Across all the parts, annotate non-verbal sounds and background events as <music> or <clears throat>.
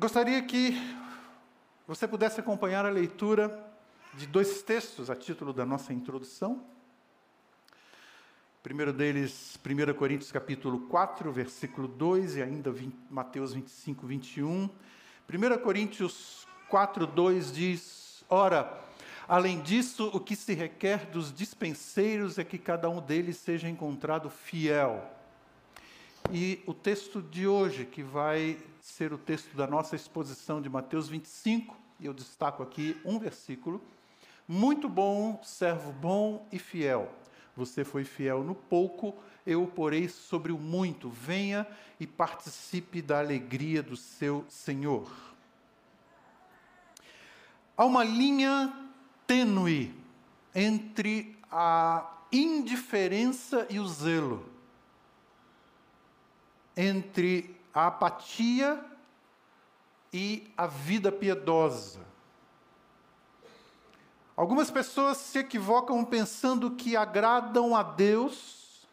Gostaria que você pudesse acompanhar a leitura de dois textos a título da nossa introdução. Primeiro deles, 1 Coríntios capítulo 4, versículo 2 e ainda 20, Mateus 25, 21. 1 Coríntios 4, 2 diz: Ora, além disso, o que se requer dos dispenseiros é que cada um deles seja encontrado fiel. E o texto de hoje, que vai ser o texto da nossa exposição de Mateus 25, e eu destaco aqui um versículo. Muito bom, servo bom e fiel. Você foi fiel no pouco, eu o porei sobre o muito. Venha e participe da alegria do seu Senhor. Há uma linha tênue entre a indiferença e o zelo, entre a apatia e a vida piedosa. Algumas pessoas se equivocam pensando que agradam a Deus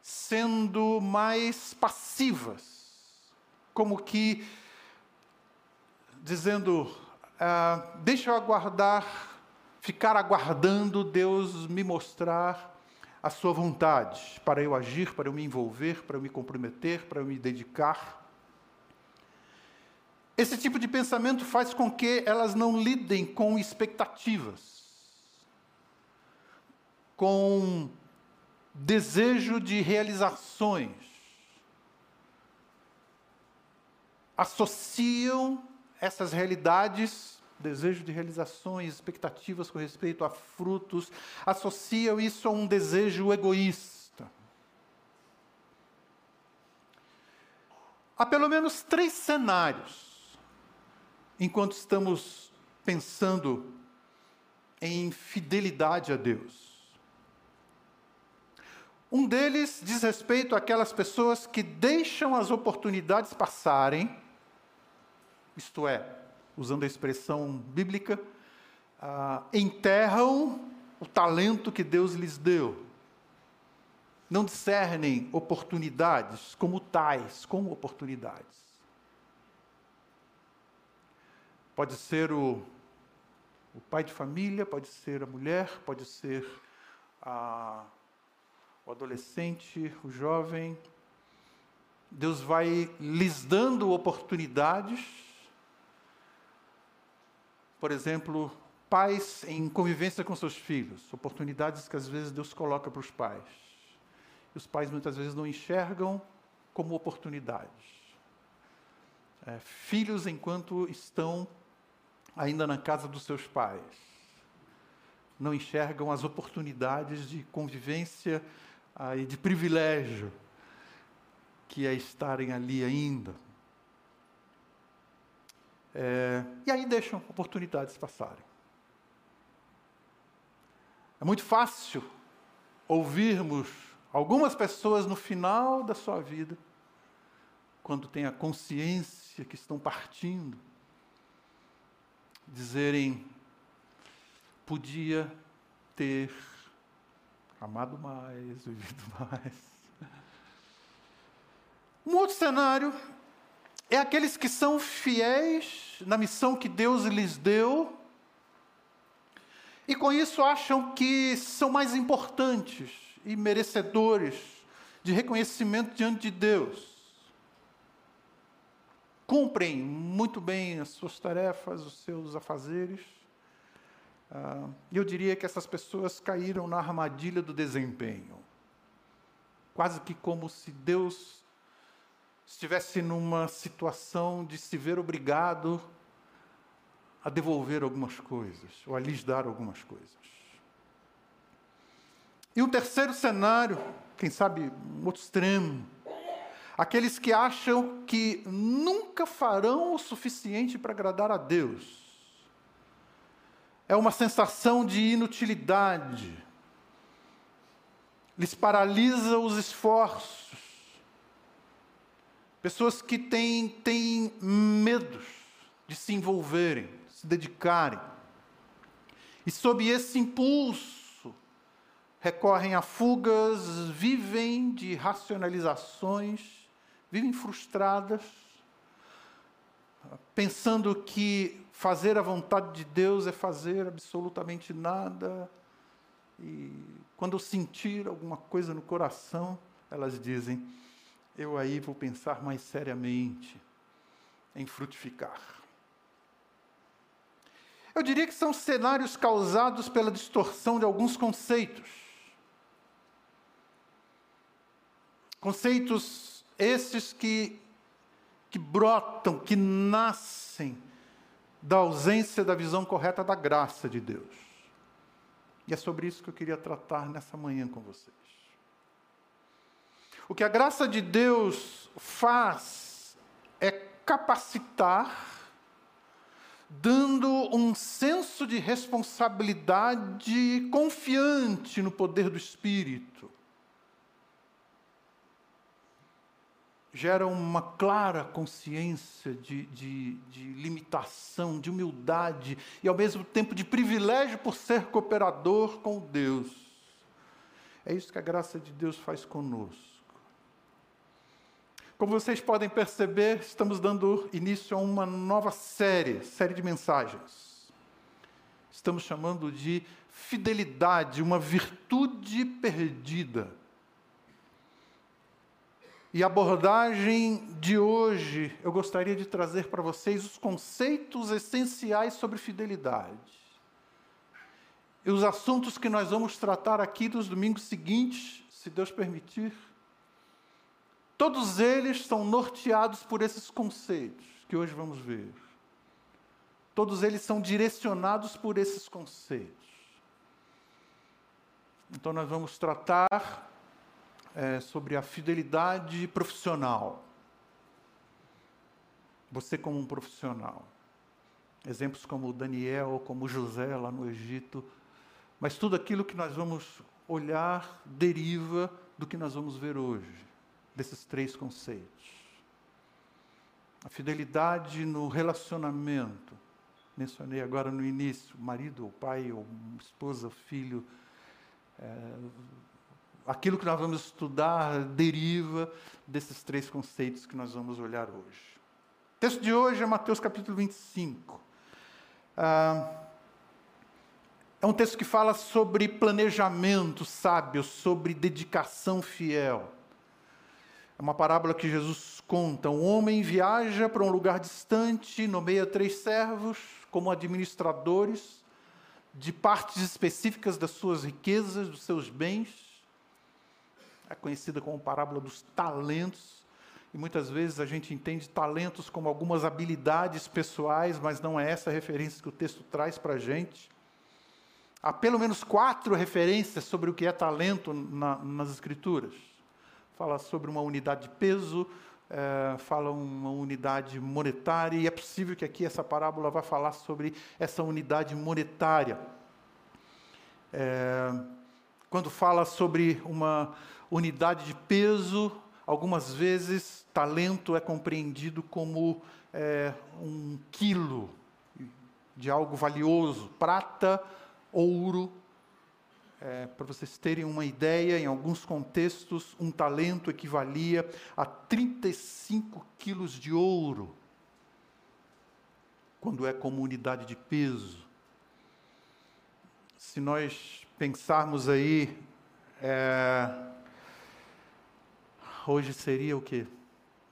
sendo mais passivas, como que dizendo, ah, deixa eu aguardar, ficar aguardando Deus me mostrar a sua vontade, para eu agir, para eu me envolver, para eu me comprometer, para eu me dedicar. Esse tipo de pensamento faz com que elas não lidem com expectativas, com desejo de realizações. Associam essas realidades, desejo de realizações, expectativas com respeito a frutos, associam isso a um desejo egoísta. Há pelo menos três cenários enquanto estamos pensando em fidelidade a Deus. Um deles diz respeito àquelas pessoas que deixam as oportunidades passarem, isto é, usando a expressão bíblica, uh, enterram o talento que Deus lhes deu. Não discernem oportunidades como tais, como oportunidades. Pode ser o, o pai de família, pode ser a mulher, pode ser a, o adolescente, o jovem. Deus vai lhes dando oportunidades. Por exemplo, pais em convivência com seus filhos, oportunidades que às vezes Deus coloca para os pais. E os pais muitas vezes não enxergam como oportunidades. É, filhos enquanto estão ainda na casa dos seus pais. Não enxergam as oportunidades de convivência ah, e de privilégio que é estarem ali ainda. É, e aí deixam oportunidades passarem. É muito fácil ouvirmos algumas pessoas no final da sua vida, quando têm a consciência que estão partindo, dizerem: podia ter amado mais, <laughs> vivido mais. Um outro cenário é aqueles que são fiéis na missão que Deus lhes deu e com isso acham que são mais importantes e merecedores de reconhecimento diante de Deus cumprem muito bem as suas tarefas, os seus afazeres. Uh, eu diria que essas pessoas caíram na armadilha do desempenho. Quase que como se Deus estivesse numa situação de se ver obrigado a devolver algumas coisas, ou a lhes dar algumas coisas. E o terceiro cenário, quem sabe um outro extremo, Aqueles que acham que nunca farão o suficiente para agradar a Deus. É uma sensação de inutilidade. Lhes paralisa os esforços. Pessoas que têm, têm medos de se envolverem, se dedicarem. E sob esse impulso, recorrem a fugas, vivem de racionalizações vivem frustradas, pensando que fazer a vontade de Deus é fazer absolutamente nada. E quando sentir alguma coisa no coração, elas dizem: eu aí vou pensar mais seriamente em frutificar. Eu diria que são cenários causados pela distorção de alguns conceitos. Conceitos esses que, que brotam, que nascem da ausência da visão correta da graça de Deus. E é sobre isso que eu queria tratar nessa manhã com vocês. O que a graça de Deus faz é capacitar, dando um senso de responsabilidade confiante no poder do Espírito. Gera uma clara consciência de, de, de limitação, de humildade e, ao mesmo tempo, de privilégio por ser cooperador com Deus. É isso que a graça de Deus faz conosco. Como vocês podem perceber, estamos dando início a uma nova série, série de mensagens. Estamos chamando de fidelidade, uma virtude perdida. E a abordagem de hoje, eu gostaria de trazer para vocês os conceitos essenciais sobre fidelidade. E os assuntos que nós vamos tratar aqui nos domingos seguintes, se Deus permitir, Todos eles são norteados por esses conceitos que hoje vamos ver. Todos eles são direcionados por esses conceitos. Então, nós vamos tratar é, sobre a fidelidade profissional. Você, como um profissional. Exemplos como Daniel, como José lá no Egito. Mas tudo aquilo que nós vamos olhar deriva do que nós vamos ver hoje desses três conceitos. A fidelidade no relacionamento. Mencionei agora no início, marido, ou pai, ou esposa, filho. É, aquilo que nós vamos estudar deriva desses três conceitos que nós vamos olhar hoje. O texto de hoje é Mateus capítulo 25. Ah, é um texto que fala sobre planejamento sábio, sobre dedicação fiel. É uma parábola que Jesus conta. Um homem viaja para um lugar distante, nomeia três servos como administradores de partes específicas das suas riquezas, dos seus bens. É conhecida como parábola dos talentos. E muitas vezes a gente entende talentos como algumas habilidades pessoais, mas não é essa a referência que o texto traz para a gente. Há pelo menos quatro referências sobre o que é talento na, nas Escrituras fala sobre uma unidade de peso, é, fala uma unidade monetária, e é possível que aqui essa parábola vá falar sobre essa unidade monetária. É, quando fala sobre uma unidade de peso, algumas vezes talento é compreendido como é, um quilo de algo valioso, prata, ouro, é, para vocês terem uma ideia, em alguns contextos, um talento equivalia a 35 quilos de ouro, quando é como unidade de peso. Se nós pensarmos aí, é, hoje seria o quê?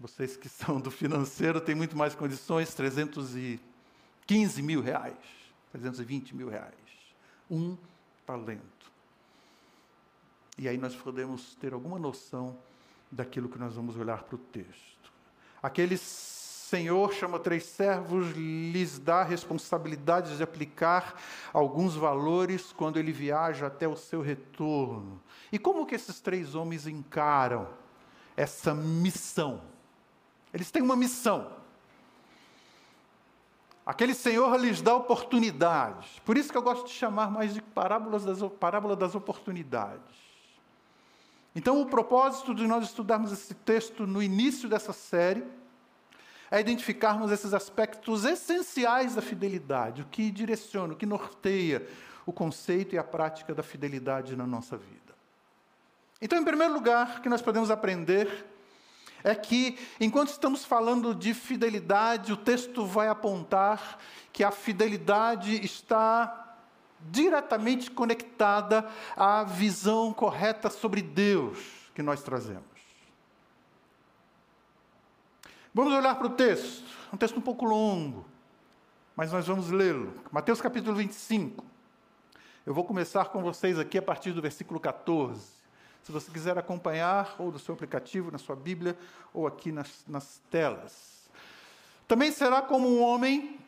Vocês que são do financeiro têm muito mais condições, 315 mil reais, 320 mil reais. Um talento. E aí nós podemos ter alguma noção daquilo que nós vamos olhar para o texto. Aquele Senhor chama três servos, lhes dá a responsabilidade de aplicar alguns valores quando ele viaja até o seu retorno. E como que esses três homens encaram essa missão? Eles têm uma missão. Aquele Senhor lhes dá oportunidades. Por isso que eu gosto de chamar mais de parábolas das, parábola das oportunidades. Então, o propósito de nós estudarmos esse texto no início dessa série é identificarmos esses aspectos essenciais da fidelidade, o que direciona, o que norteia o conceito e a prática da fidelidade na nossa vida. Então, em primeiro lugar, o que nós podemos aprender é que, enquanto estamos falando de fidelidade, o texto vai apontar que a fidelidade está diretamente conectada à visão correta sobre Deus que nós trazemos. Vamos olhar para o texto, um texto um pouco longo, mas nós vamos lê-lo. Mateus capítulo 25. Eu vou começar com vocês aqui a partir do versículo 14. Se você quiser acompanhar, ou no seu aplicativo, na sua Bíblia, ou aqui nas, nas telas. Também será como um homem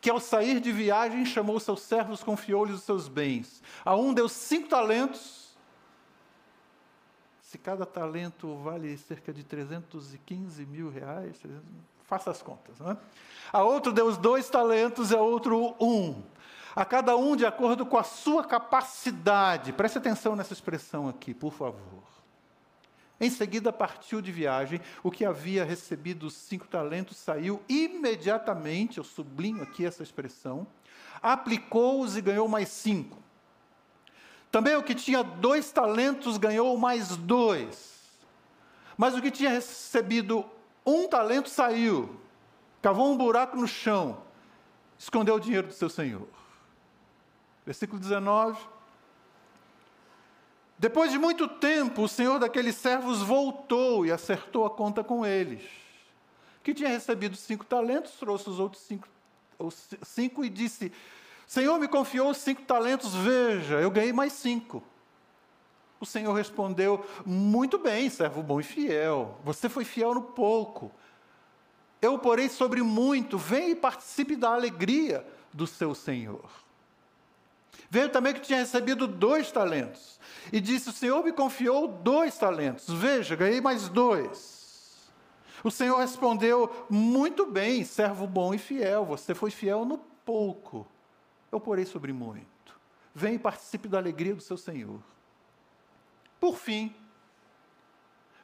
que, ao sair de viagem, chamou seus servos, confiou-lhes os seus bens. A um deu cinco talentos, se cada talento vale cerca de 315 mil reais, faça as contas. Né? A outro deu os dois talentos e a outro um. A cada um de acordo com a sua capacidade. Preste atenção nessa expressão aqui, por favor. Em seguida partiu de viagem, o que havia recebido os cinco talentos saiu imediatamente, eu sublinho aqui essa expressão, aplicou-os e ganhou mais cinco. Também o que tinha dois talentos ganhou mais dois. Mas o que tinha recebido um talento saiu, cavou um buraco no chão, escondeu o dinheiro do seu senhor. Versículo 19. Depois de muito tempo, o senhor daqueles servos voltou e acertou a conta com eles. Que tinha recebido cinco talentos, trouxe os outros cinco, cinco e disse: Senhor me confiou cinco talentos, veja, eu ganhei mais cinco. O Senhor respondeu: Muito bem, servo bom e fiel. Você foi fiel no pouco. Eu porei sobre muito. Vem e participe da alegria do seu Senhor. Veio também que tinha recebido dois talentos. E disse: O Senhor me confiou dois talentos. Veja, ganhei mais dois. O Senhor respondeu: Muito bem, servo bom e fiel. Você foi fiel no pouco eu porei sobre muito. Vem e participe da alegria do seu Senhor. Por fim,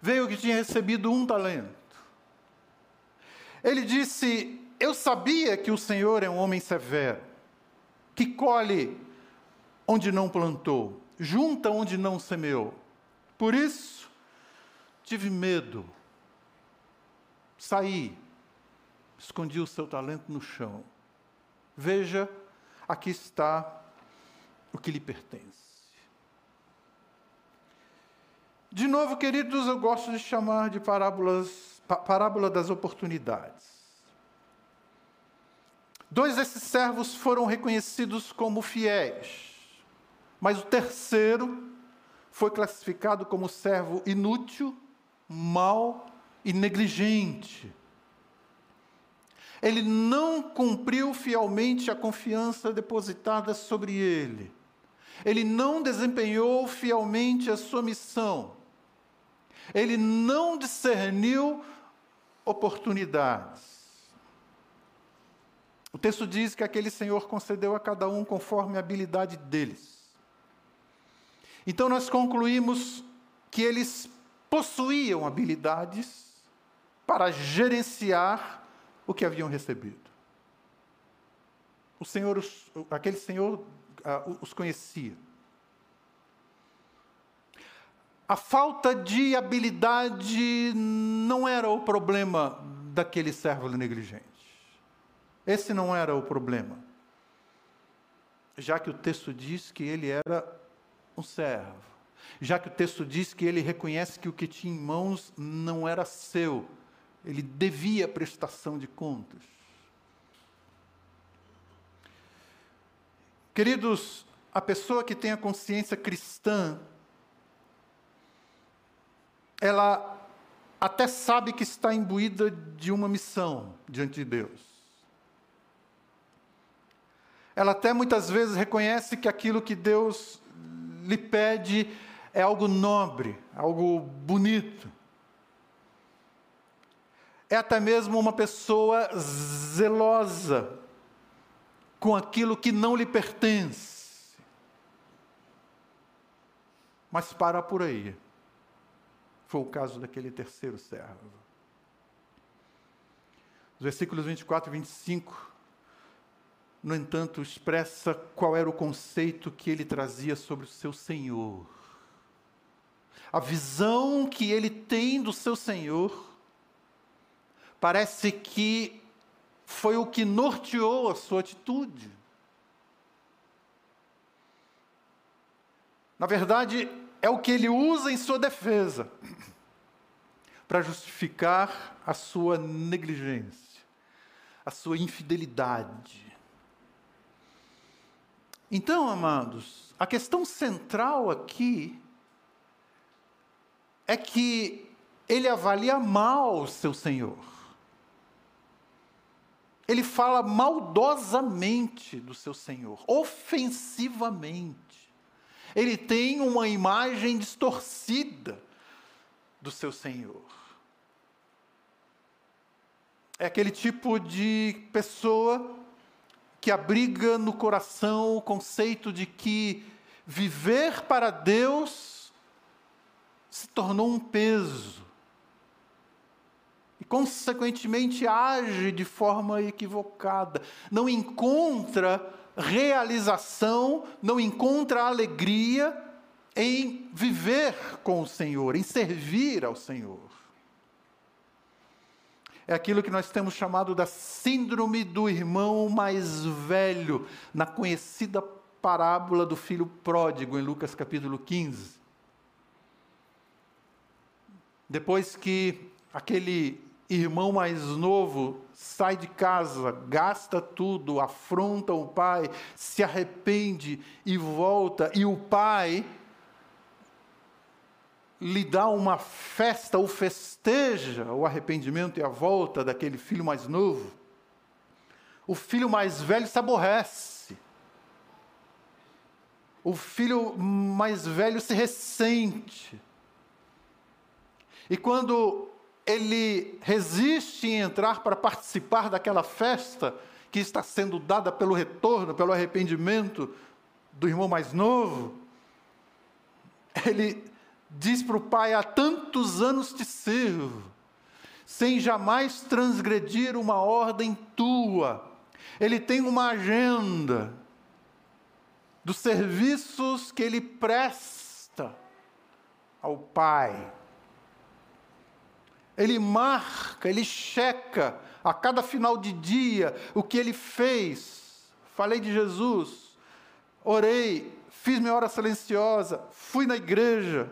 veio o que tinha recebido um talento. Ele disse: Eu sabia que o Senhor é um homem severo, que colhe onde não plantou, junta onde não semeou. Por isso, tive medo, saí, escondi o seu talento no chão. Veja aqui está o que lhe pertence. De novo, queridos, eu gosto de chamar de parábolas, parábola das oportunidades. Dois desses servos foram reconhecidos como fiéis, mas o terceiro foi classificado como servo inútil, mau e negligente ele não cumpriu fielmente a confiança depositada sobre ele. Ele não desempenhou fielmente a sua missão. Ele não discerniu oportunidades. O texto diz que aquele Senhor concedeu a cada um conforme a habilidade deles. Então nós concluímos que eles possuíam habilidades para gerenciar o que haviam recebido. O Senhor, aquele Senhor uh, os conhecia. A falta de habilidade não era o problema daquele servo negligente. Esse não era o problema. Já que o texto diz que ele era um servo. Já que o texto diz que ele reconhece que o que tinha em mãos não era seu, ele devia prestação de contas. Queridos, a pessoa que tem a consciência cristã, ela até sabe que está imbuída de uma missão diante de Deus. Ela até muitas vezes reconhece que aquilo que Deus lhe pede é algo nobre, algo bonito é até mesmo uma pessoa zelosa com aquilo que não lhe pertence. Mas para por aí. Foi o caso daquele terceiro servo. Os versículos 24 e 25, no entanto, expressa qual era o conceito que ele trazia sobre o seu Senhor. A visão que ele tem do seu Senhor parece que foi o que norteou a sua atitude. Na verdade, é o que ele usa em sua defesa <clears throat> para justificar a sua negligência, a sua infidelidade. Então, amados, a questão central aqui é que ele avalia mal o seu Senhor. Ele fala maldosamente do seu Senhor, ofensivamente. Ele tem uma imagem distorcida do seu Senhor. É aquele tipo de pessoa que abriga no coração o conceito de que viver para Deus se tornou um peso. E, consequentemente, age de forma equivocada. Não encontra realização, não encontra alegria em viver com o Senhor, em servir ao Senhor. É aquilo que nós temos chamado da síndrome do irmão mais velho, na conhecida parábola do filho pródigo, em Lucas capítulo 15. Depois que aquele irmão mais novo sai de casa, gasta tudo, afronta o pai, se arrepende e volta, e o pai lhe dá uma festa ou festeja o arrependimento e a volta daquele filho mais novo, o filho mais velho se aborrece. O filho mais velho se ressente. E quando ele resiste em entrar para participar daquela festa que está sendo dada pelo retorno, pelo arrependimento do irmão mais novo, ele diz para o pai: há tantos anos te sirvo, sem jamais transgredir uma ordem tua. Ele tem uma agenda dos serviços que ele presta ao pai. Ele marca, ele checa a cada final de dia o que ele fez. Falei de Jesus, orei, fiz minha hora silenciosa, fui na igreja,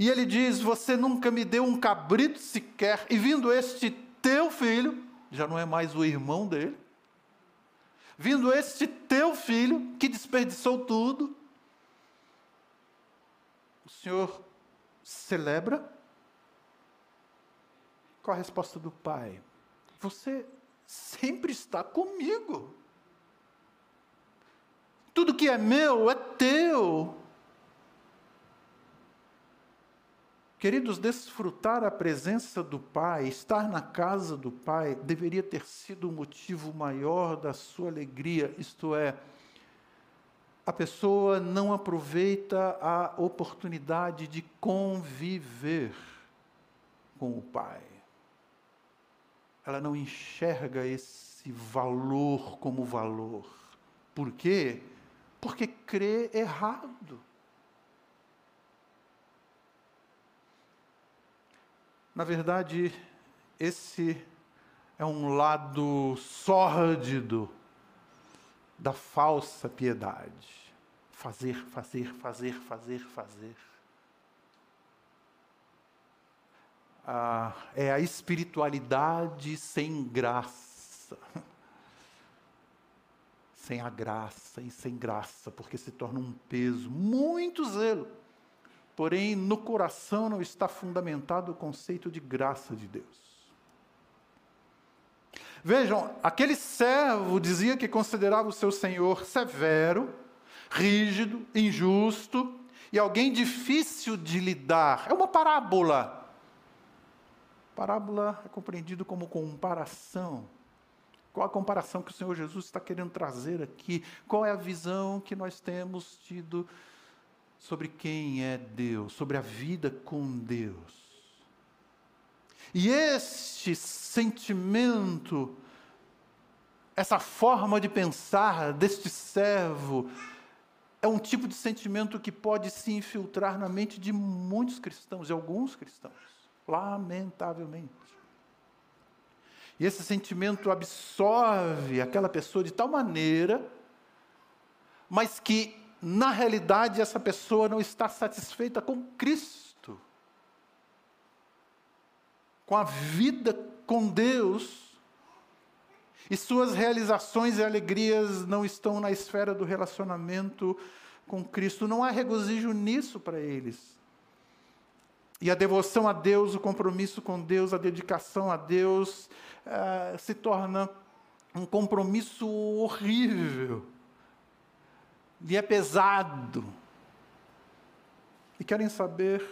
e ele diz: Você nunca me deu um cabrito sequer, e vindo este teu filho, já não é mais o irmão dele, vindo este teu filho, que desperdiçou tudo, o Senhor celebra? Qual a resposta do pai? Você sempre está comigo. Tudo que é meu é teu. Queridos, desfrutar a presença do Pai, estar na casa do Pai, deveria ter sido o motivo maior da sua alegria, isto é, a pessoa não aproveita a oportunidade de conviver com o Pai. Ela não enxerga esse valor como valor. Por quê? Porque crê errado. Na verdade, esse é um lado sórdido da falsa piedade. Fazer, fazer, fazer, fazer, fazer. Ah, é a espiritualidade sem graça. <laughs> Sem a graça e sem graça, porque se torna um peso, muito zelo porém no coração não está fundamentado o conceito de graça de Deus. Vejam, aquele servo dizia que considerava o seu senhor severo, rígido, injusto e alguém difícil de lidar. É uma parábola. Parábola é compreendido como comparação. Qual a comparação que o Senhor Jesus está querendo trazer aqui? Qual é a visão que nós temos tido sobre quem é Deus, sobre a vida com Deus. E este sentimento, essa forma de pensar deste servo, é um tipo de sentimento que pode se infiltrar na mente de muitos cristãos, de alguns cristãos, lamentavelmente. E esse sentimento absorve aquela pessoa de tal maneira, mas que, na realidade, essa pessoa não está satisfeita com Cristo, com a vida com Deus, e suas realizações e alegrias não estão na esfera do relacionamento com Cristo. Não há regozijo nisso para eles. E a devoção a Deus, o compromisso com Deus, a dedicação a Deus, uh, se torna um compromisso horrível. E é pesado. E querem saber,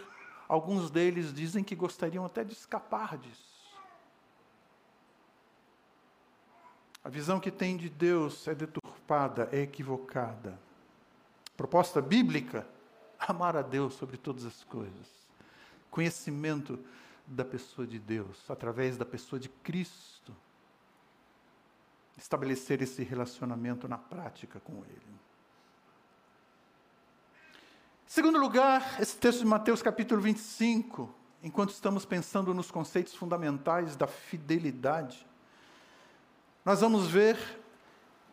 alguns deles dizem que gostariam até de escapar disso. A visão que tem de Deus é deturpada, é equivocada. Proposta bíblica: amar a Deus sobre todas as coisas conhecimento da pessoa de Deus, através da pessoa de Cristo. Estabelecer esse relacionamento na prática com Ele. Segundo lugar, esse texto de Mateus capítulo 25, enquanto estamos pensando nos conceitos fundamentais da fidelidade, nós vamos ver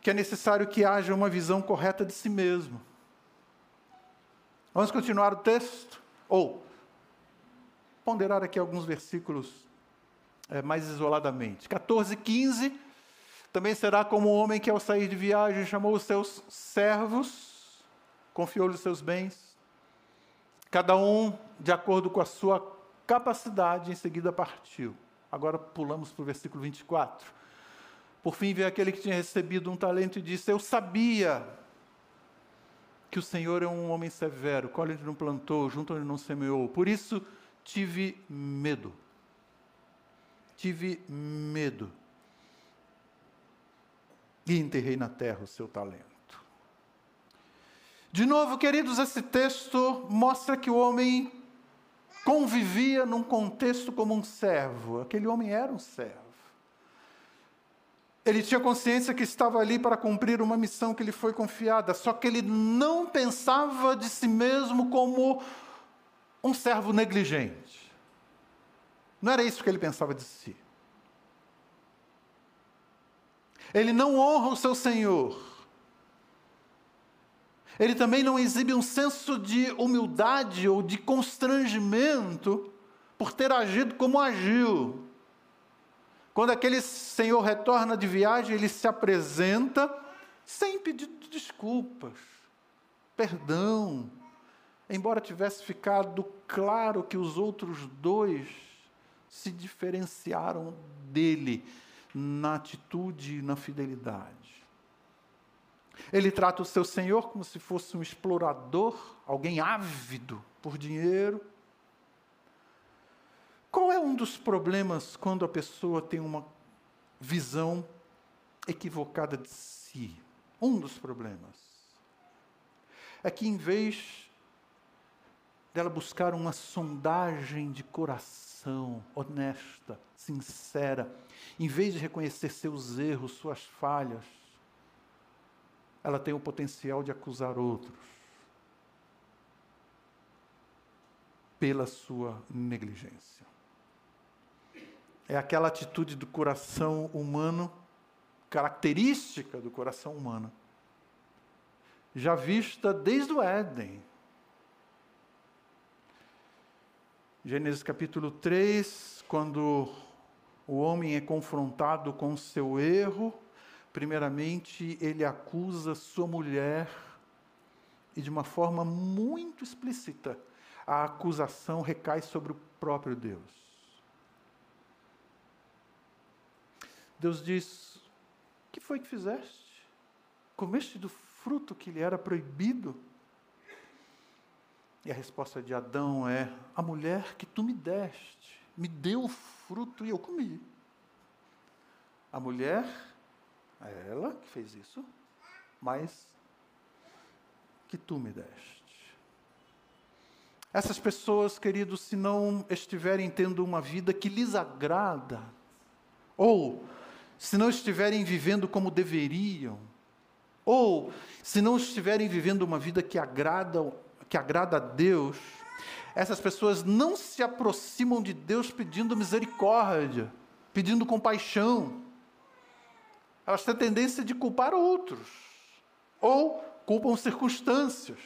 que é necessário que haja uma visão correta de si mesmo. Vamos continuar o texto? Ou, ponderar aqui alguns versículos é, mais isoladamente. 14, 15. Também será como um homem que, ao sair de viagem, chamou os seus servos, confiou-lhes seus bens, cada um de acordo com a sua capacidade, em seguida partiu. Agora pulamos para o versículo 24. Por fim veio aquele que tinha recebido um talento e disse: Eu sabia que o Senhor é um homem severo, colhe onde não plantou, junto onde não semeou. Por isso tive medo. Tive medo. E enterrei na terra o seu talento. De novo, queridos, esse texto mostra que o homem convivia num contexto como um servo. Aquele homem era um servo. Ele tinha consciência que estava ali para cumprir uma missão que lhe foi confiada, só que ele não pensava de si mesmo como um servo negligente. Não era isso que ele pensava de si. Ele não honra o seu Senhor. Ele também não exibe um senso de humildade ou de constrangimento por ter agido como agiu. Quando aquele senhor retorna de viagem, ele se apresenta sem pedir desculpas, perdão, embora tivesse ficado claro que os outros dois se diferenciaram dele na atitude e na fidelidade. Ele trata o seu senhor como se fosse um explorador, alguém ávido por dinheiro. Qual é um dos problemas quando a pessoa tem uma visão equivocada de si? Um dos problemas é que, em vez dela buscar uma sondagem de coração honesta, sincera, em vez de reconhecer seus erros, suas falhas, ela tem o potencial de acusar outros pela sua negligência. É aquela atitude do coração humano, característica do coração humano, já vista desde o Éden, Gênesis capítulo 3, quando o homem é confrontado com seu erro, primeiramente ele acusa sua mulher e de uma forma muito explícita a acusação recai sobre o próprio Deus. Deus diz: que foi que fizeste? Comeste do fruto que lhe era proibido? E a resposta de Adão é: A mulher que tu me deste, me deu o fruto e eu comi. A mulher, é ela que fez isso, mas que tu me deste. Essas pessoas, queridos, se não estiverem tendo uma vida que lhes agrada, ou se não estiverem vivendo como deveriam, ou se não estiverem vivendo uma vida que agrada que agrada a Deus, essas pessoas não se aproximam de Deus pedindo misericórdia, pedindo compaixão. Elas têm tendência de culpar outros, ou culpam circunstâncias,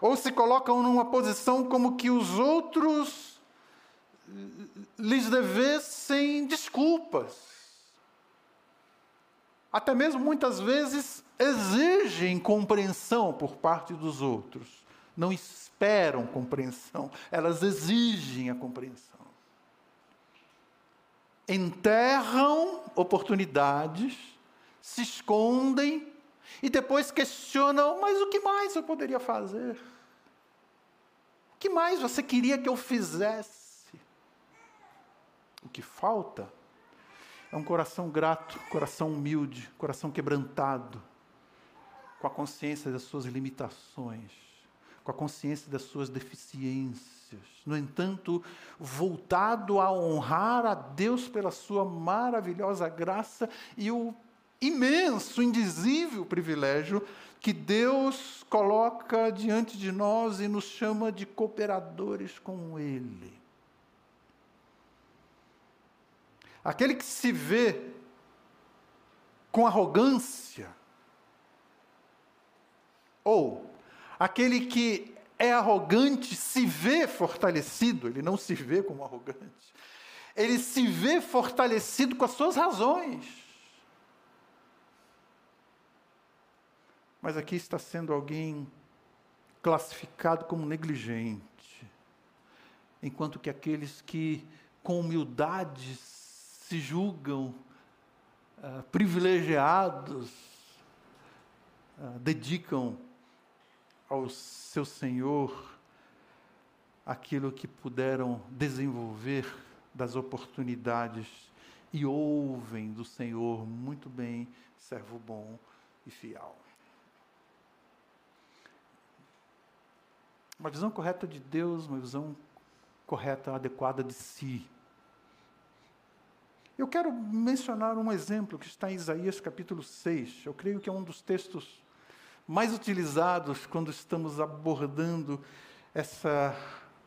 ou se colocam numa posição como que os outros lhes devessem desculpas. Até mesmo muitas vezes exigem compreensão por parte dos outros. Não esperam compreensão, elas exigem a compreensão. Enterram oportunidades, se escondem e depois questionam: mas o que mais eu poderia fazer? O que mais você queria que eu fizesse? O que falta é um coração grato, coração humilde, coração quebrantado, com a consciência das suas limitações, com a consciência das suas deficiências. No entanto, voltado a honrar a Deus pela sua maravilhosa graça e o imenso, indizível privilégio que Deus coloca diante de nós e nos chama de cooperadores com Ele. Aquele que se vê com arrogância, ou aquele que é arrogante se vê fortalecido, ele não se vê como arrogante, ele se vê fortalecido com as suas razões. Mas aqui está sendo alguém classificado como negligente, enquanto que aqueles que com humildade se julgam uh, privilegiados, uh, dedicam ao seu Senhor aquilo que puderam desenvolver das oportunidades e ouvem do Senhor muito bem, servo bom e fiel. Uma visão correta de Deus, uma visão correta, adequada de si. Eu quero mencionar um exemplo que está em Isaías capítulo 6. Eu creio que é um dos textos mais utilizados quando estamos abordando essa,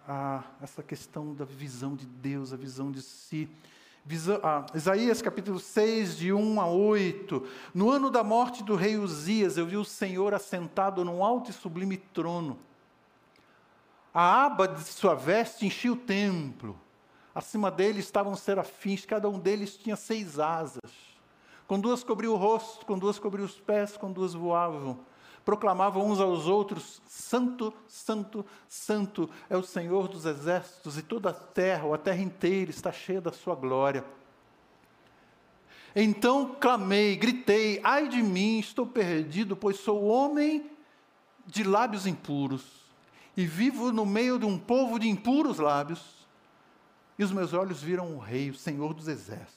a, essa questão da visão de Deus, a visão de si. Visão, ah, Isaías capítulo 6, de 1 a 8. No ano da morte do rei Uzias, eu vi o Senhor assentado num alto e sublime trono. A aba de sua veste enchia o templo. Acima dele estavam serafins, cada um deles tinha seis asas. Com duas cobriu o rosto, com duas cobriu os pés, com duas voavam. Proclamavam uns aos outros: Santo, Santo, Santo é o Senhor dos exércitos, e toda a terra, ou a terra inteira, está cheia da sua glória. Então clamei, gritei: Ai de mim, estou perdido, pois sou homem de lábios impuros, e vivo no meio de um povo de impuros lábios e os meus olhos viram o Rei, o Senhor dos Exércitos.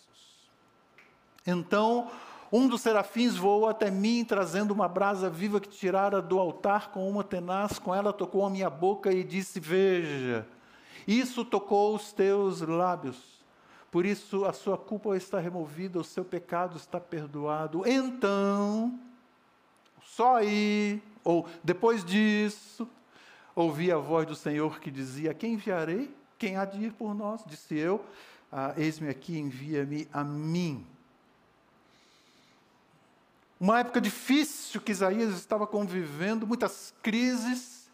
Então, um dos serafins voou até mim, trazendo uma brasa viva que tirara do altar com uma tenaz, com ela tocou a minha boca e disse: Veja, isso tocou os teus lábios. Por isso a sua culpa está removida, o seu pecado está perdoado. Então, só aí, ou depois disso, ouvi a voz do Senhor que dizia: Quem enviarei? Quem há de ir por nós? Disse eu: ah, Eis-me aqui, envia-me a mim. Uma época difícil que Isaías estava convivendo, muitas crises,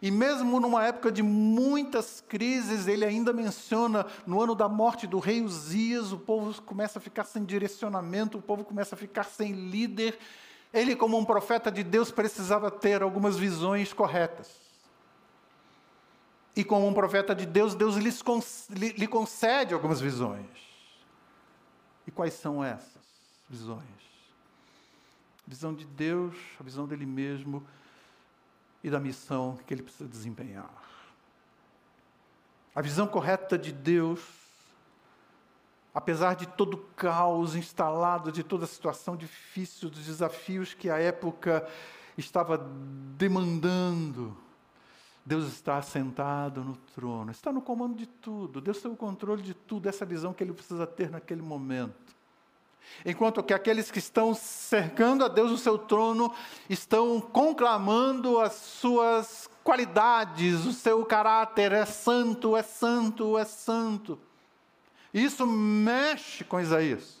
e mesmo numa época de muitas crises, ele ainda menciona no ano da morte do rei Uzias, o povo começa a ficar sem direcionamento, o povo começa a ficar sem líder. Ele, como um profeta de Deus, precisava ter algumas visões corretas. E como um profeta de Deus, Deus lhe, lhe concede algumas visões. E quais são essas visões? Visão de Deus, a visão dele mesmo e da missão que ele precisa desempenhar. A visão correta de Deus, apesar de todo o caos instalado, de toda a situação difícil, dos desafios que a época estava demandando, Deus está sentado no trono, está no comando de tudo, Deus tem o controle de tudo, essa visão que ele precisa ter naquele momento. Enquanto que aqueles que estão cercando a Deus no seu trono estão conclamando as suas qualidades, o seu caráter, é santo, é santo, é santo. Isso mexe com Isaías.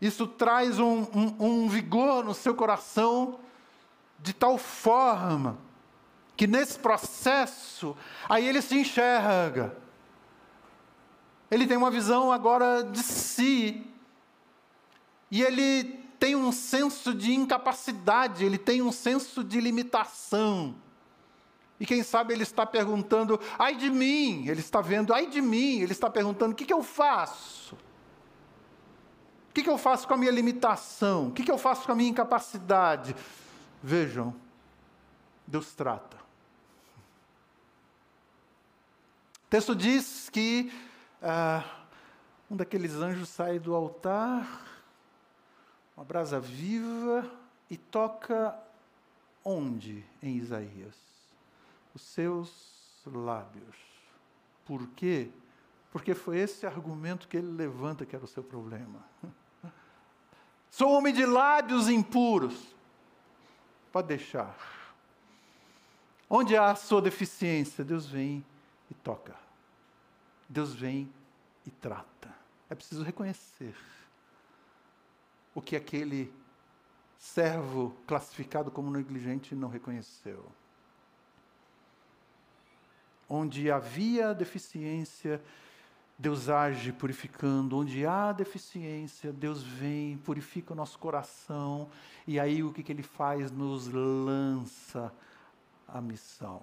Isso traz um, um, um vigor no seu coração de tal forma que nesse processo, aí ele se enxerga. Ele tem uma visão agora de si. E ele tem um senso de incapacidade, ele tem um senso de limitação. E quem sabe ele está perguntando, ai de mim, ele está vendo, ai de mim, ele está perguntando, o que, que eu faço? O que, que eu faço com a minha limitação? O que, que eu faço com a minha incapacidade? Vejam, Deus trata. O texto diz que ah, um daqueles anjos sai do altar, uma brasa viva, e toca onde em Isaías? Os seus lábios. Por quê? Porque foi esse argumento que ele levanta que era o seu problema. <laughs> Sou homem de lábios impuros. Pode deixar. Onde há a sua deficiência, Deus vem e toca. Deus vem e trata. É preciso reconhecer o que aquele servo classificado como negligente não reconheceu. Onde havia deficiência, Deus age purificando. Onde há deficiência, Deus vem, purifica o nosso coração. E aí o que, que ele faz? Nos lança a missão.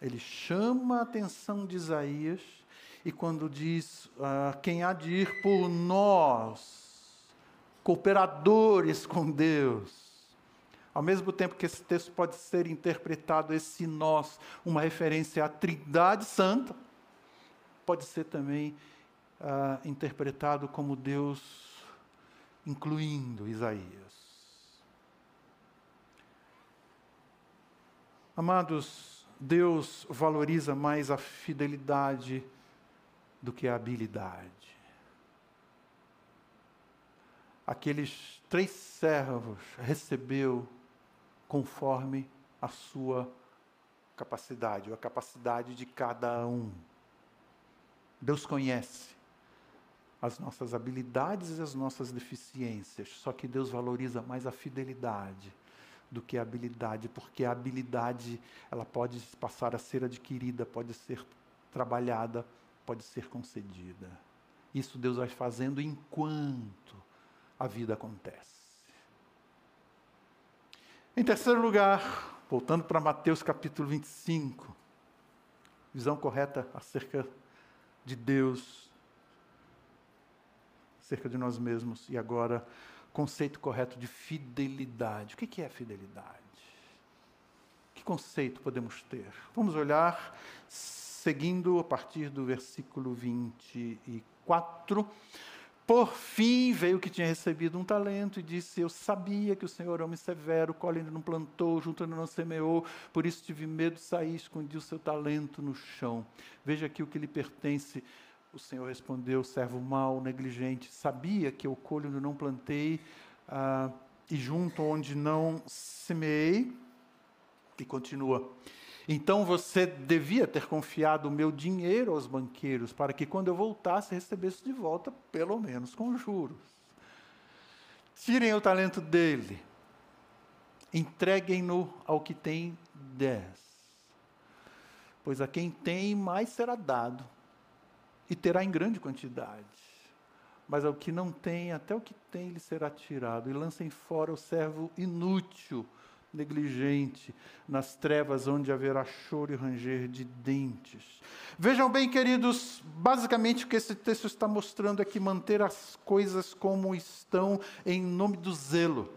Ele chama a atenção de Isaías e quando diz uh, quem há de ir por nós, cooperadores com Deus. Ao mesmo tempo que esse texto pode ser interpretado, esse nós, uma referência à Trindade Santa, pode ser também uh, interpretado como Deus incluindo Isaías. Amados, Deus valoriza mais a fidelidade do que a habilidade. Aqueles três servos recebeu conforme a sua capacidade, ou a capacidade de cada um. Deus conhece as nossas habilidades e as nossas deficiências, só que Deus valoriza mais a fidelidade do que a habilidade, porque a habilidade ela pode passar a ser adquirida, pode ser trabalhada, pode ser concedida. Isso Deus vai fazendo enquanto a vida acontece. Em terceiro lugar, voltando para Mateus capítulo 25, visão correta acerca de Deus, acerca de nós mesmos, e agora, conceito correto de fidelidade. O que é fidelidade? Que conceito podemos ter? Vamos olhar, seguindo a partir do versículo 24. Por fim veio que tinha recebido um talento e disse: Eu sabia que o Senhor é homem severo, colhe ainda não plantou, junto ainda não semeou, por isso tive medo de sair, escondi o seu talento no chão. Veja aqui o que lhe pertence. O Senhor respondeu: servo mau, negligente, sabia que eu colho onde não plantei ah, e junto onde não semeei. E continua. Então você devia ter confiado o meu dinheiro aos banqueiros, para que quando eu voltasse recebesse de volta, pelo menos com juros. Tirem o talento dele, entreguem-no ao que tem dez. Pois a quem tem, mais será dado, e terá em grande quantidade. Mas ao que não tem, até o que tem lhe será tirado, e lancem fora o servo inútil negligente, nas trevas onde haverá choro e ranger de dentes. Vejam bem, queridos, basicamente o que esse texto está mostrando é que manter as coisas como estão em nome do zelo.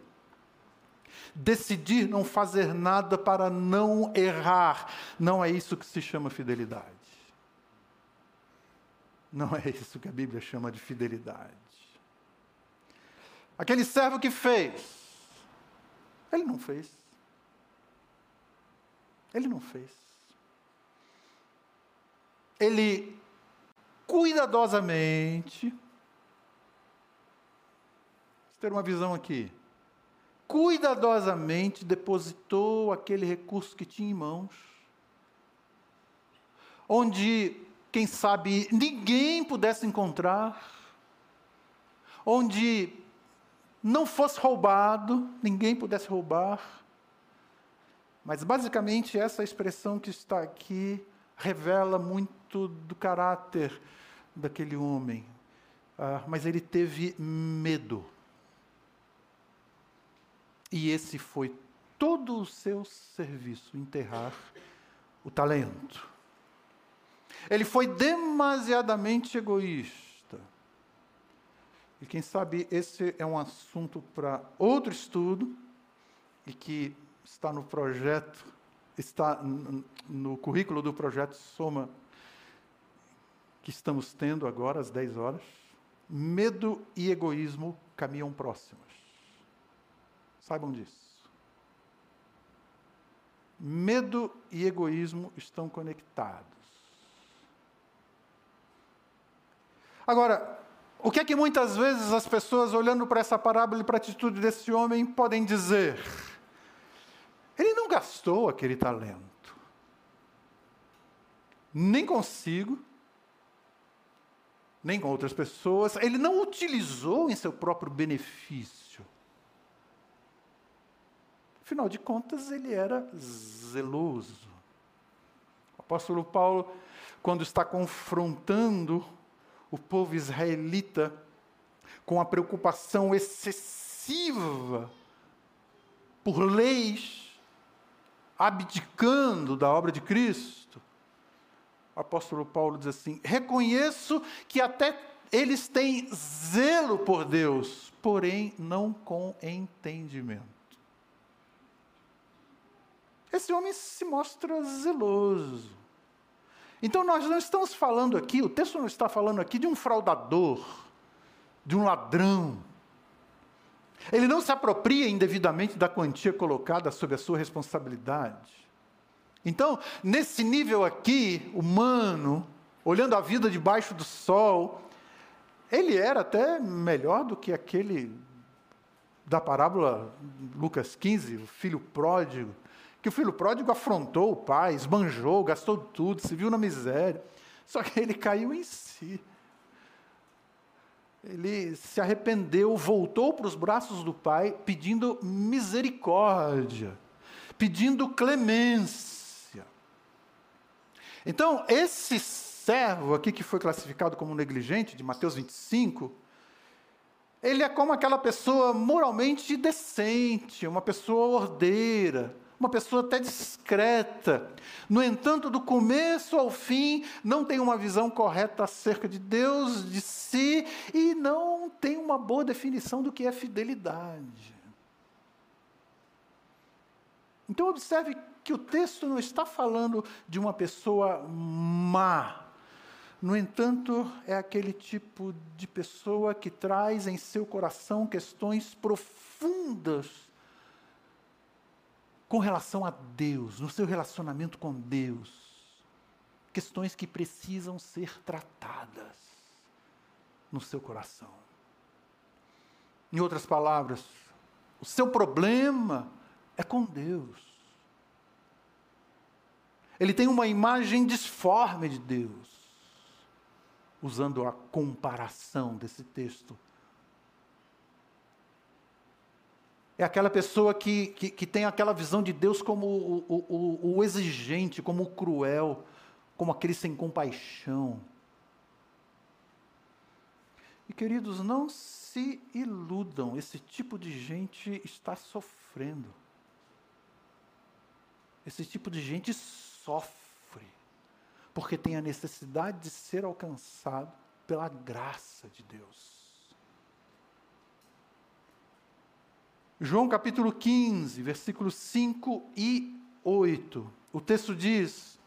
Decidir não fazer nada para não errar, não é isso que se chama fidelidade. Não é isso que a Bíblia chama de fidelidade. Aquele servo que fez, ele não fez. Ele não fez. Ele cuidadosamente, vamos ter uma visão aqui, cuidadosamente depositou aquele recurso que tinha em mãos, onde quem sabe, ninguém pudesse encontrar, onde não fosse roubado, ninguém pudesse roubar. Mas basicamente essa expressão que está aqui revela muito do caráter daquele homem. Ah, mas ele teve medo. E esse foi todo o seu serviço enterrar o talento. Ele foi demasiadamente egoísta. E quem sabe esse é um assunto para outro estudo e que está no projeto, está no currículo do projeto Soma que estamos tendo agora às 10 horas. Medo e egoísmo caminham próximos. Saibam disso. Medo e egoísmo estão conectados. Agora, o que é que muitas vezes as pessoas, olhando para essa parábola e para a atitude desse homem, podem dizer? Ele não gastou aquele talento, nem consigo, nem com outras pessoas, ele não utilizou em seu próprio benefício. Afinal de contas, ele era zeloso. O apóstolo Paulo, quando está confrontando o povo israelita com a preocupação excessiva por leis, abdicando da obra de Cristo, o apóstolo Paulo diz assim: reconheço que até eles têm zelo por Deus, porém não com entendimento. Esse homem se mostra zeloso. Então nós não estamos falando aqui, o texto não está falando aqui de um fraudador, de um ladrão. Ele não se apropria indevidamente da quantia colocada sob a sua responsabilidade. Então, nesse nível aqui, humano, olhando a vida debaixo do sol, ele era até melhor do que aquele da parábola Lucas 15, o filho pródigo, que o filho pródigo afrontou o pai, esbanjou, gastou tudo, se viu na miséria. Só que ele caiu em si. Ele se arrependeu, voltou para os braços do pai, pedindo misericórdia, pedindo clemência. Então, esse servo aqui que foi classificado como negligente, de Mateus 25, ele é como aquela pessoa moralmente decente, uma pessoa ordeira, uma pessoa até discreta. No entanto, do começo ao fim, não tem uma visão correta acerca de Deus, de si, e não tem uma boa definição do que é fidelidade. Então, observe que o texto não está falando de uma pessoa má. No entanto, é aquele tipo de pessoa que traz em seu coração questões profundas com relação a Deus, no seu relacionamento com Deus, questões que precisam ser tratadas no seu coração. Em outras palavras, o seu problema é com Deus. Ele tem uma imagem disforme de Deus, usando a comparação desse texto É aquela pessoa que, que, que, tem aquela visão de Deus como o, o, o, exigente, como o cruel, como aquele sem compaixão. E queridos, não se iludam, esse tipo de gente está sofrendo. Esse tipo de gente sofre, porque tem a necessidade de ser alcançado pela graça de Deus. João capítulo 15, versículos 5 e 8. O texto diz: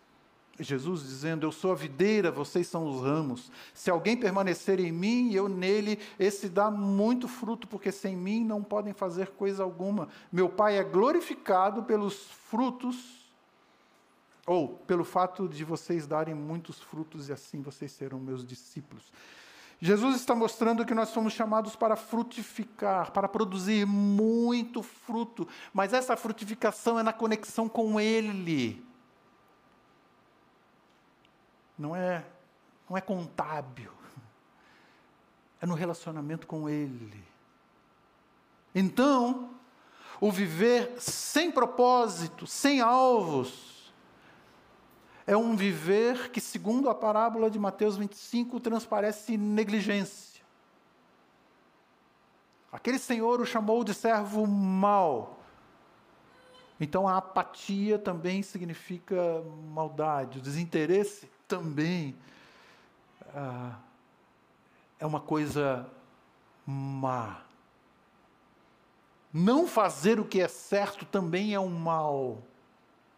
Jesus dizendo: Eu sou a videira, vocês são os ramos. Se alguém permanecer em mim e eu nele, esse dá muito fruto, porque sem mim não podem fazer coisa alguma. Meu Pai é glorificado pelos frutos, ou pelo fato de vocês darem muitos frutos e assim vocês serão meus discípulos. Jesus está mostrando que nós somos chamados para frutificar, para produzir muito fruto, mas essa frutificação é na conexão com Ele. Não é não é contábil. É no relacionamento com Ele. Então, o viver sem propósito, sem alvos, é um viver que, segundo a parábola de Mateus 25, transparece negligência. Aquele senhor o chamou de servo mau. Então a apatia também significa maldade, o desinteresse também ah, é uma coisa má. Não fazer o que é certo também é um mal,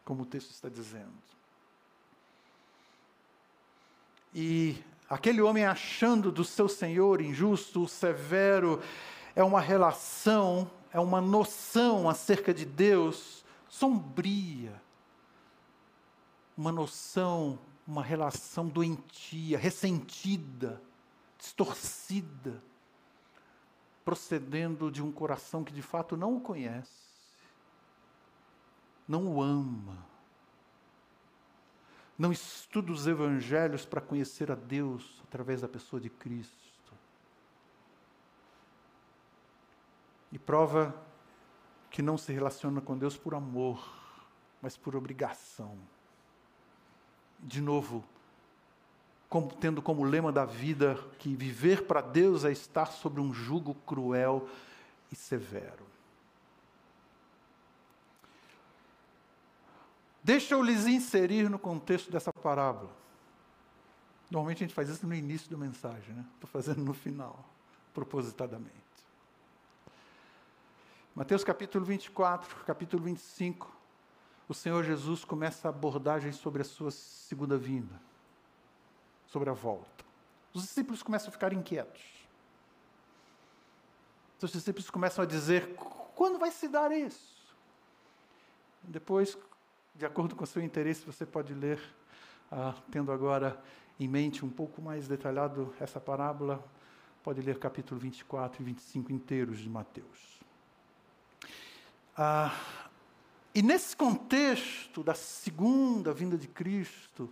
como o texto está dizendo. E aquele homem achando do seu senhor injusto, severo, é uma relação, é uma noção acerca de Deus sombria. Uma noção, uma relação doentia, ressentida, distorcida procedendo de um coração que de fato não o conhece, não o ama, não estuda os evangelhos para conhecer a Deus através da pessoa de Cristo. E prova que não se relaciona com Deus por amor, mas por obrigação. De novo, como, tendo como lema da vida que viver para Deus é estar sobre um jugo cruel e severo. Deixa eu lhes inserir no contexto dessa parábola. Normalmente a gente faz isso no início da mensagem, né? Estou fazendo no final, propositadamente. Mateus capítulo 24, capítulo 25, o Senhor Jesus começa a abordagem sobre a sua segunda vinda sobre a volta. Os discípulos começam a ficar inquietos. Os discípulos começam a dizer: quando vai se dar isso? Depois, de acordo com o seu interesse, você pode ler, ah, tendo agora em mente um pouco mais detalhado essa parábola, pode ler capítulo 24 e 25 inteiros de Mateus. Ah, e nesse contexto da segunda vinda de Cristo,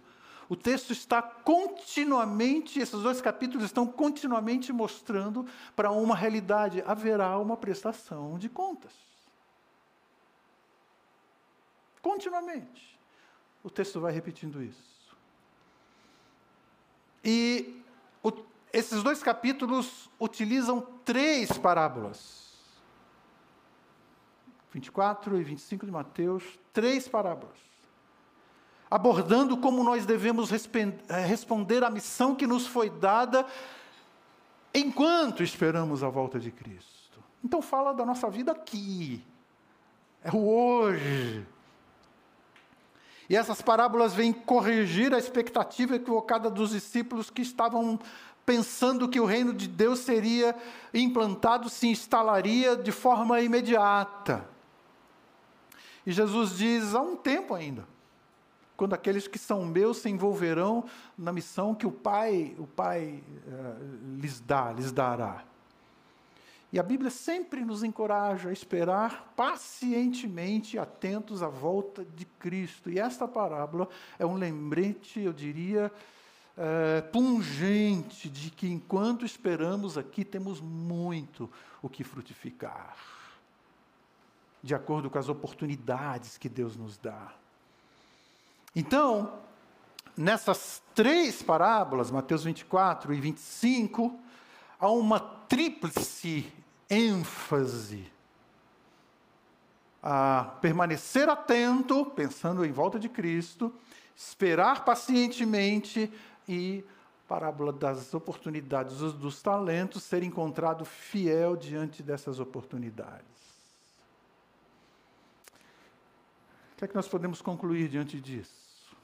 o texto está continuamente, esses dois capítulos estão continuamente mostrando para uma realidade: haverá uma prestação de contas. Continuamente. O texto vai repetindo isso. E o, esses dois capítulos utilizam três parábolas. 24 e 25 de Mateus, três parábolas abordando como nós devemos eh, responder à missão que nos foi dada enquanto esperamos a volta de Cristo. Então, fala da nossa vida aqui, é o hoje. E essas parábolas vêm corrigir a expectativa equivocada dos discípulos que estavam pensando que o reino de Deus seria implantado, se instalaria de forma imediata. E Jesus diz: há um tempo ainda quando aqueles que são meus se envolverão na missão que o Pai, o Pai uh, lhes dá, lhes dará. E a Bíblia sempre nos encoraja a esperar pacientemente, atentos à volta de Cristo. E esta parábola é um lembrete, eu diria, é, pungente de que enquanto esperamos aqui, temos muito o que frutificar, de acordo com as oportunidades que Deus nos dá. Então, nessas três parábolas, Mateus 24 e 25, há uma tríplice ênfase a permanecer atento, pensando em volta de Cristo, esperar pacientemente e parábola das oportunidades, dos, talentos, ser encontrado fiel diante dessas oportunidades. O que é que nós podemos concluir diante disso?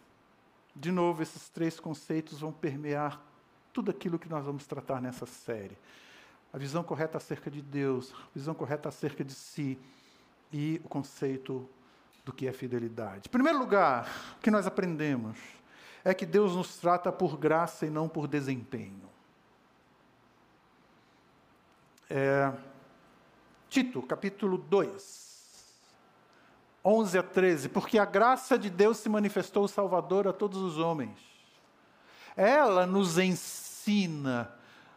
De novo, esses três conceitos vão permear tudo aquilo que nós vamos tratar nessa série. A visão correta acerca de Deus, a visão correta acerca de si e o conceito do que é fidelidade. Em primeiro lugar, o que nós aprendemos é que Deus nos trata por graça e não por desempenho. É, Tito, capítulo 2. 11 a 13, porque a graça de Deus se manifestou Salvador a todos os homens. ela nos ensina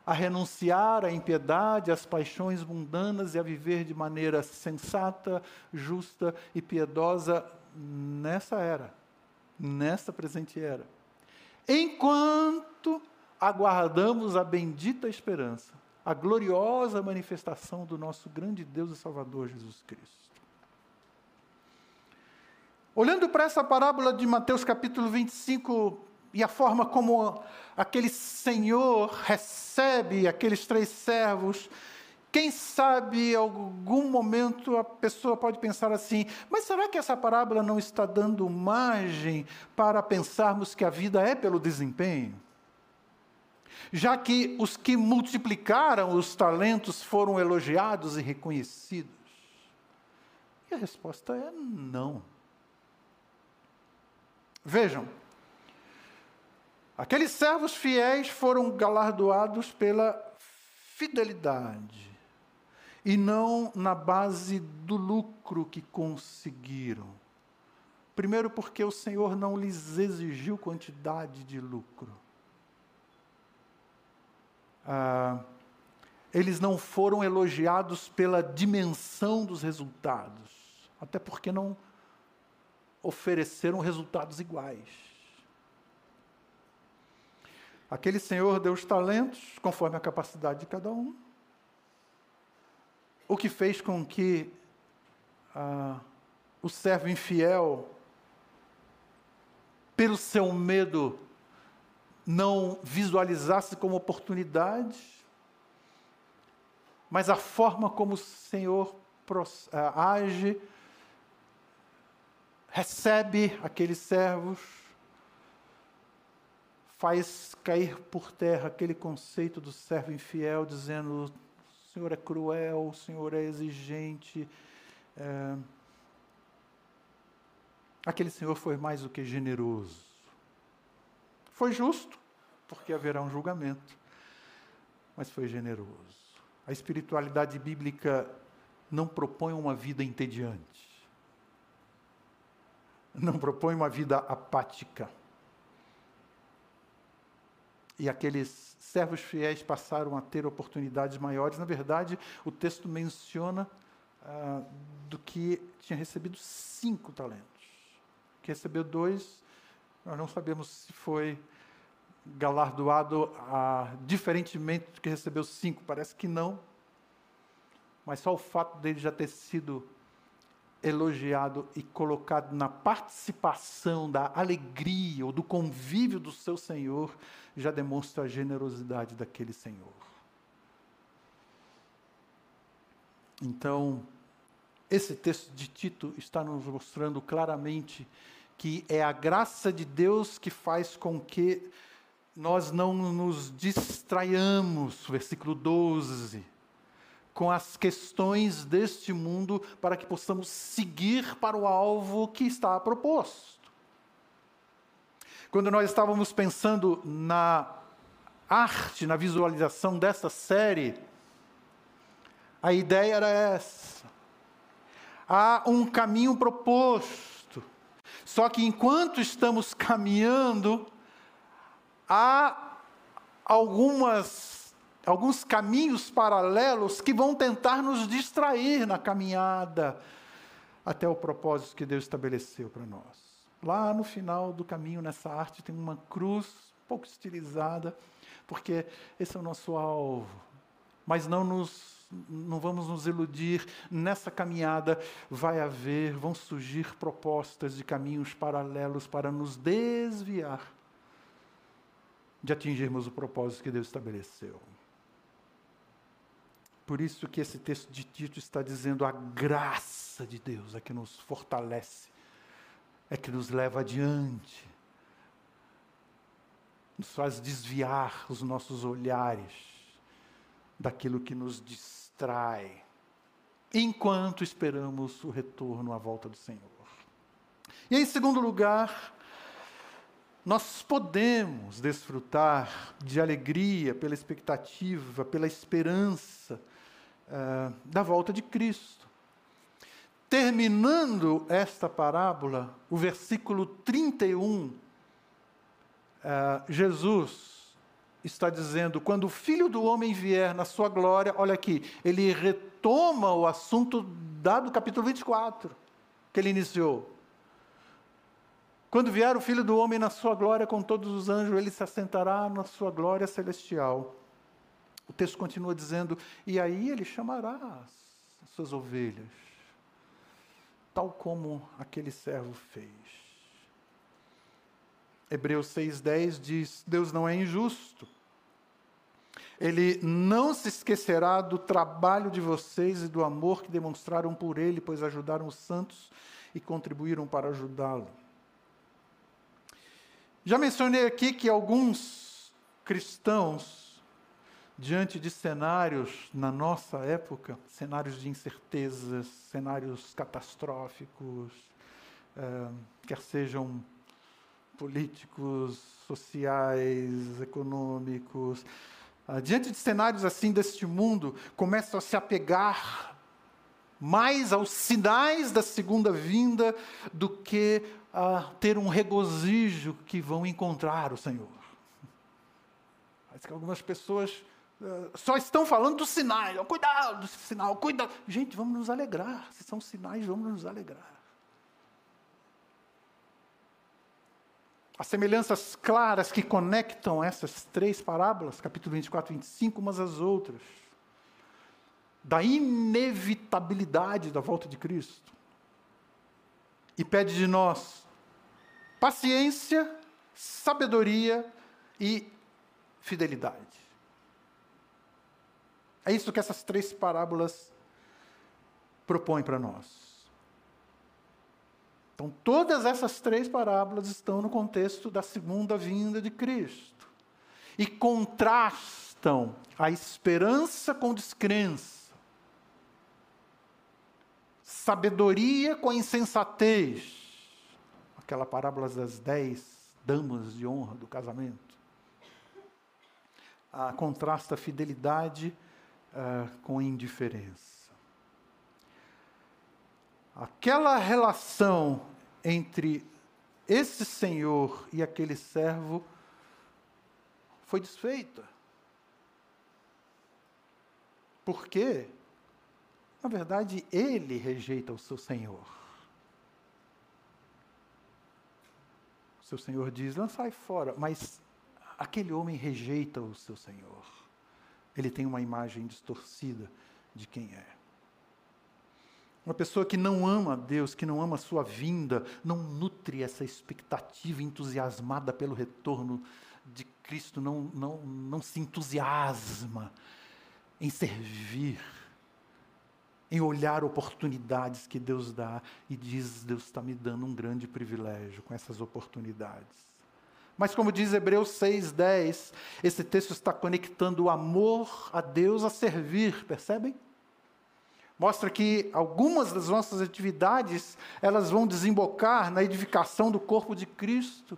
a renunciar à impiedade, às paixões mundanas e a viver de maneira sensata, justa e piedosa nessa era, nessa presente era. Enquanto aguardamos a bendita esperança, a gloriosa manifestação do nosso grande Deus e Salvador Jesus Cristo. Olhando para essa parábola de Mateus capítulo 25, e a forma como aquele senhor recebe aqueles três servos. Quem sabe, em algum momento, a pessoa pode pensar assim: mas será que essa parábola não está dando margem para pensarmos que a vida é pelo desempenho? Já que os que multiplicaram os talentos foram elogiados e reconhecidos? E a resposta é não. Vejam, Aqueles servos fiéis foram galardoados pela fidelidade e não na base do lucro que conseguiram. Primeiro, porque o Senhor não lhes exigiu quantidade de lucro. Ah, eles não foram elogiados pela dimensão dos resultados, até porque não ofereceram resultados iguais. Aquele senhor deu os talentos conforme a capacidade de cada um, o que fez com que ah, o servo infiel, pelo seu medo, não visualizasse como oportunidade, mas a forma como o Senhor ah, age, recebe aqueles servos, faz cair por terra aquele conceito do servo infiel, dizendo: o Senhor é cruel, o Senhor é exigente. É... Aquele Senhor foi mais do que generoso. Foi justo, porque haverá um julgamento, mas foi generoso. A espiritualidade bíblica não propõe uma vida entediante, não propõe uma vida apática e aqueles servos fiéis passaram a ter oportunidades maiores. Na verdade, o texto menciona ah, do que tinha recebido cinco talentos. Que recebeu dois, nós não sabemos se foi galardoado ah, diferentemente do que recebeu cinco, parece que não. Mas só o fato dele já ter sido elogiado e colocado na participação da alegria ou do convívio do seu Senhor, já demonstra a generosidade daquele Senhor. Então, esse texto de Tito está nos mostrando claramente que é a graça de Deus que faz com que nós não nos distraiamos, versículo 12 com as questões deste mundo para que possamos seguir para o alvo que está proposto. Quando nós estávamos pensando na arte, na visualização dessa série, a ideia era essa. Há um caminho proposto. Só que enquanto estamos caminhando, há algumas alguns caminhos paralelos que vão tentar nos distrair na caminhada até o propósito que Deus estabeleceu para nós. Lá no final do caminho, nessa arte, tem uma cruz pouco estilizada, porque esse é o nosso alvo. Mas não nos não vamos nos iludir, nessa caminhada vai haver, vão surgir propostas de caminhos paralelos para nos desviar de atingirmos o propósito que Deus estabeleceu. Por isso que esse texto de Tito está dizendo a graça de Deus é que nos fortalece, é que nos leva adiante, nos faz desviar os nossos olhares daquilo que nos distrai, enquanto esperamos o retorno à volta do Senhor. E em segundo lugar, nós podemos desfrutar de alegria pela expectativa, pela esperança uh, da volta de Cristo. Terminando esta parábola, o versículo 31 uh, uh, Jesus está dizendo: quando o filho do homem vier na sua glória, olha aqui, ele retoma o assunto dado no capítulo 24, que ele iniciou. Quando vier o filho do homem na sua glória com todos os anjos, ele se assentará na sua glória celestial. O texto continua dizendo: e aí ele chamará as suas ovelhas, tal como aquele servo fez. Hebreus 6,10 diz: Deus não é injusto. Ele não se esquecerá do trabalho de vocês e do amor que demonstraram por ele, pois ajudaram os santos e contribuíram para ajudá-lo. Já mencionei aqui que alguns cristãos, diante de cenários na nossa época, cenários de incertezas, cenários catastróficos, eh, quer sejam políticos, sociais, econômicos, ah, diante de cenários assim deste mundo, começam a se apegar mais aos sinais da segunda vinda do que a ter um regozijo que vão encontrar o Senhor. Parece que algumas pessoas só estão falando dos sinais. Cuidado sinal, cuidado. Gente, vamos nos alegrar. Se são sinais, vamos nos alegrar. As semelhanças claras que conectam essas três parábolas, capítulo 24 e 25, umas às outras, da inevitabilidade da volta de Cristo, e pede de nós paciência, sabedoria e fidelidade. É isso que essas três parábolas propõem para nós. Então, todas essas três parábolas estão no contexto da segunda vinda de Cristo e contrastam a esperança com descrença, sabedoria com insensatez. Aquela parábola das dez damas de honra do casamento. A contrasta a fidelidade uh, com indiferença. Aquela relação entre esse senhor e aquele servo foi desfeita. Por quê? Na verdade, ele rejeita o seu senhor. O seu senhor diz: lançai fora, mas aquele homem rejeita o seu senhor. Ele tem uma imagem distorcida de quem é. Uma pessoa que não ama Deus, que não ama a sua vinda, não nutre essa expectativa entusiasmada pelo retorno de Cristo, não, não, não se entusiasma em servir, em olhar oportunidades que Deus dá e diz: Deus está me dando um grande privilégio com essas oportunidades. Mas, como diz Hebreus 6,10, esse texto está conectando o amor a Deus a servir, percebem? mostra que algumas das nossas atividades, elas vão desembocar na edificação do corpo de Cristo,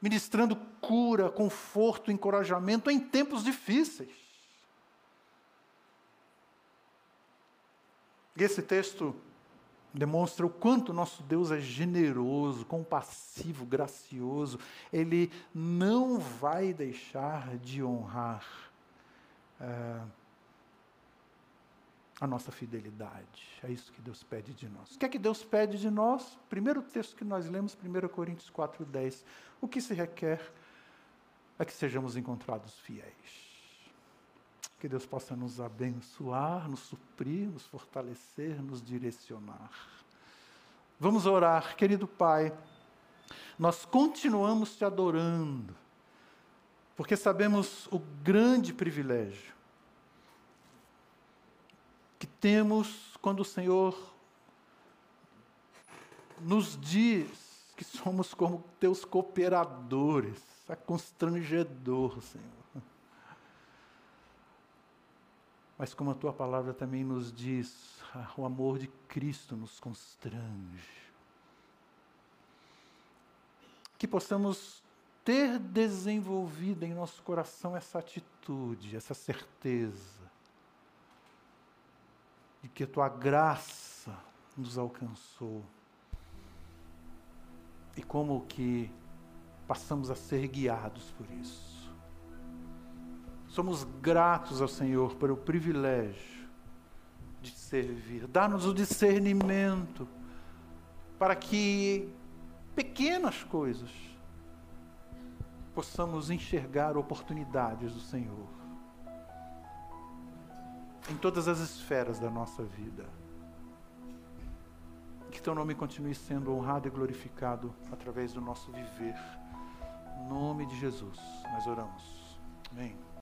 ministrando cura, conforto, encorajamento em tempos difíceis. E esse texto demonstra o quanto nosso Deus é generoso, compassivo, gracioso. Ele não vai deixar de honrar. Uh, a nossa fidelidade. É isso que Deus pede de nós. O que é que Deus pede de nós? Primeiro texto que nós lemos, 1 Coríntios 4, 10. O que se requer é que sejamos encontrados fiéis. Que Deus possa nos abençoar, nos suprir, nos fortalecer, nos direcionar. Vamos orar, querido Pai. Nós continuamos te adorando, porque sabemos o grande privilégio que temos quando o Senhor nos diz que somos como teus cooperadores. É constrangedor, Senhor. Mas como a tua palavra também nos diz, ah, o amor de Cristo nos constrange. Que possamos ter desenvolvido em nosso coração essa atitude, essa certeza de que a tua graça nos alcançou. E como que passamos a ser guiados por isso. Somos gratos ao Senhor pelo privilégio de servir. Dá-nos o discernimento para que pequenas coisas possamos enxergar oportunidades do Senhor em todas as esferas da nossa vida. Que teu nome continue sendo honrado e glorificado através do nosso viver. Em nome de Jesus, nós oramos. Amém.